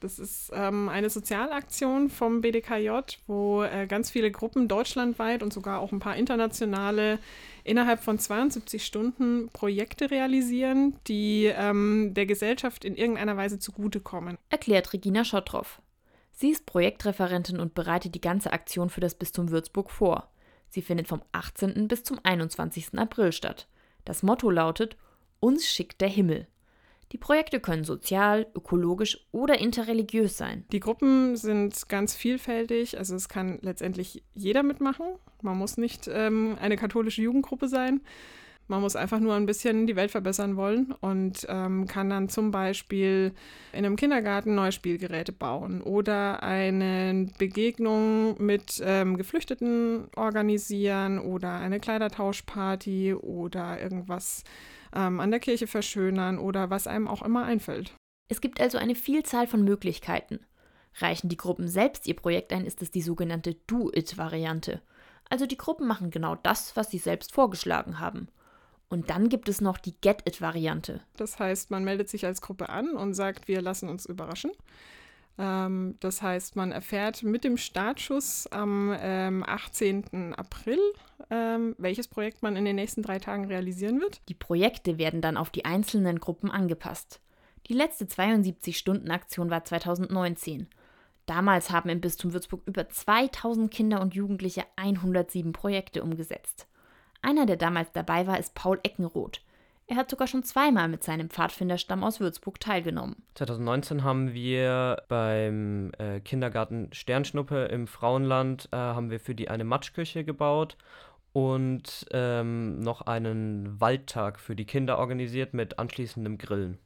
Das ist ähm, eine Sozialaktion vom BDKJ, wo äh, ganz viele Gruppen deutschlandweit und sogar auch ein paar internationale innerhalb von 72 Stunden Projekte realisieren, die ähm, der Gesellschaft in irgendeiner Weise zugutekommen. Erklärt Regina Schottroff. Sie ist Projektreferentin und bereitet die ganze Aktion für das Bistum Würzburg vor. Sie findet vom 18. bis zum 21. April statt. Das Motto lautet Uns schickt der Himmel. Die Projekte können sozial, ökologisch oder interreligiös sein. Die Gruppen sind ganz vielfältig, also es kann letztendlich jeder mitmachen. Man muss nicht ähm, eine katholische Jugendgruppe sein. Man muss einfach nur ein bisschen die Welt verbessern wollen und ähm, kann dann zum Beispiel in einem Kindergarten neue Spielgeräte bauen oder eine Begegnung mit ähm, Geflüchteten organisieren oder eine Kleidertauschparty oder irgendwas ähm, an der Kirche verschönern oder was einem auch immer einfällt. Es gibt also eine Vielzahl von Möglichkeiten. Reichen die Gruppen selbst ihr Projekt ein, ist es die sogenannte Do-It-Variante. Also die Gruppen machen genau das, was sie selbst vorgeschlagen haben. Und dann gibt es noch die Get-It-Variante. Das heißt, man meldet sich als Gruppe an und sagt, wir lassen uns überraschen. Ähm, das heißt, man erfährt mit dem Startschuss am ähm, 18. April, ähm, welches Projekt man in den nächsten drei Tagen realisieren wird. Die Projekte werden dann auf die einzelnen Gruppen angepasst. Die letzte 72-Stunden-Aktion war 2019. Damals haben im Bistum Würzburg über 2000 Kinder und Jugendliche 107 Projekte umgesetzt. Einer, der damals dabei war, ist Paul Eckenroth. Er hat sogar schon zweimal mit seinem Pfadfinderstamm aus Würzburg teilgenommen. 2019 haben wir beim äh, Kindergarten Sternschnuppe im Frauenland äh, haben wir für die eine Matschküche gebaut und ähm, noch einen Waldtag für die Kinder organisiert mit anschließendem Grillen.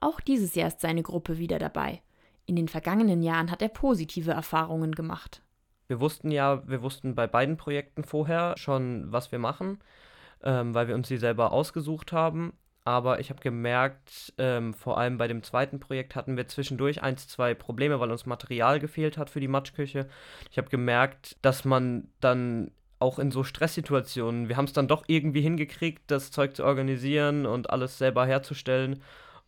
Auch dieses Jahr ist seine Gruppe wieder dabei. In den vergangenen Jahren hat er positive Erfahrungen gemacht. Wir wussten ja, wir wussten bei beiden Projekten vorher schon, was wir machen ähm, weil wir uns sie selber ausgesucht haben. Aber ich habe gemerkt, ähm, vor allem bei dem zweiten Projekt hatten wir zwischendurch ein, zwei Probleme, weil uns Material gefehlt hat für die Matschküche. Ich habe gemerkt, dass man dann auch in so Stresssituationen, wir haben es dann doch irgendwie hingekriegt, das Zeug zu organisieren und alles selber herzustellen.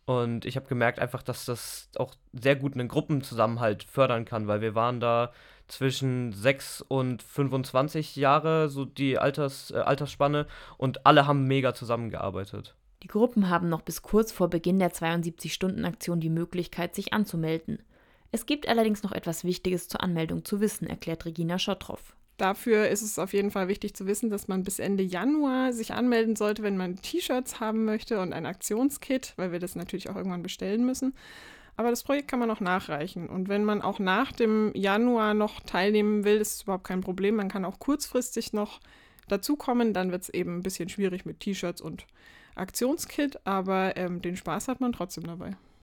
Und ich habe gemerkt einfach, dass das auch sehr gut einen Gruppenzusammenhalt fördern kann, weil wir waren da zwischen 6 und 25 Jahre, so die Alters, äh, Altersspanne, und alle haben mega zusammengearbeitet. Die Gruppen haben noch bis kurz vor Beginn der 72-Stunden-Aktion die Möglichkeit, sich anzumelden. Es gibt allerdings noch etwas Wichtiges zur Anmeldung zu wissen, erklärt Regina Schottroff. Dafür ist es auf jeden Fall wichtig zu wissen, dass man bis Ende Januar sich anmelden sollte, wenn man T-Shirts haben möchte und ein Aktionskit, weil wir das natürlich auch irgendwann bestellen müssen. Aber das Projekt kann man auch nachreichen. Und wenn man auch nach dem Januar noch teilnehmen will, ist es überhaupt kein Problem. Man kann auch kurzfristig noch dazukommen. Dann wird es eben ein bisschen schwierig mit T-Shirts und Aktionskit, aber ähm, den Spaß hat man trotzdem dabei.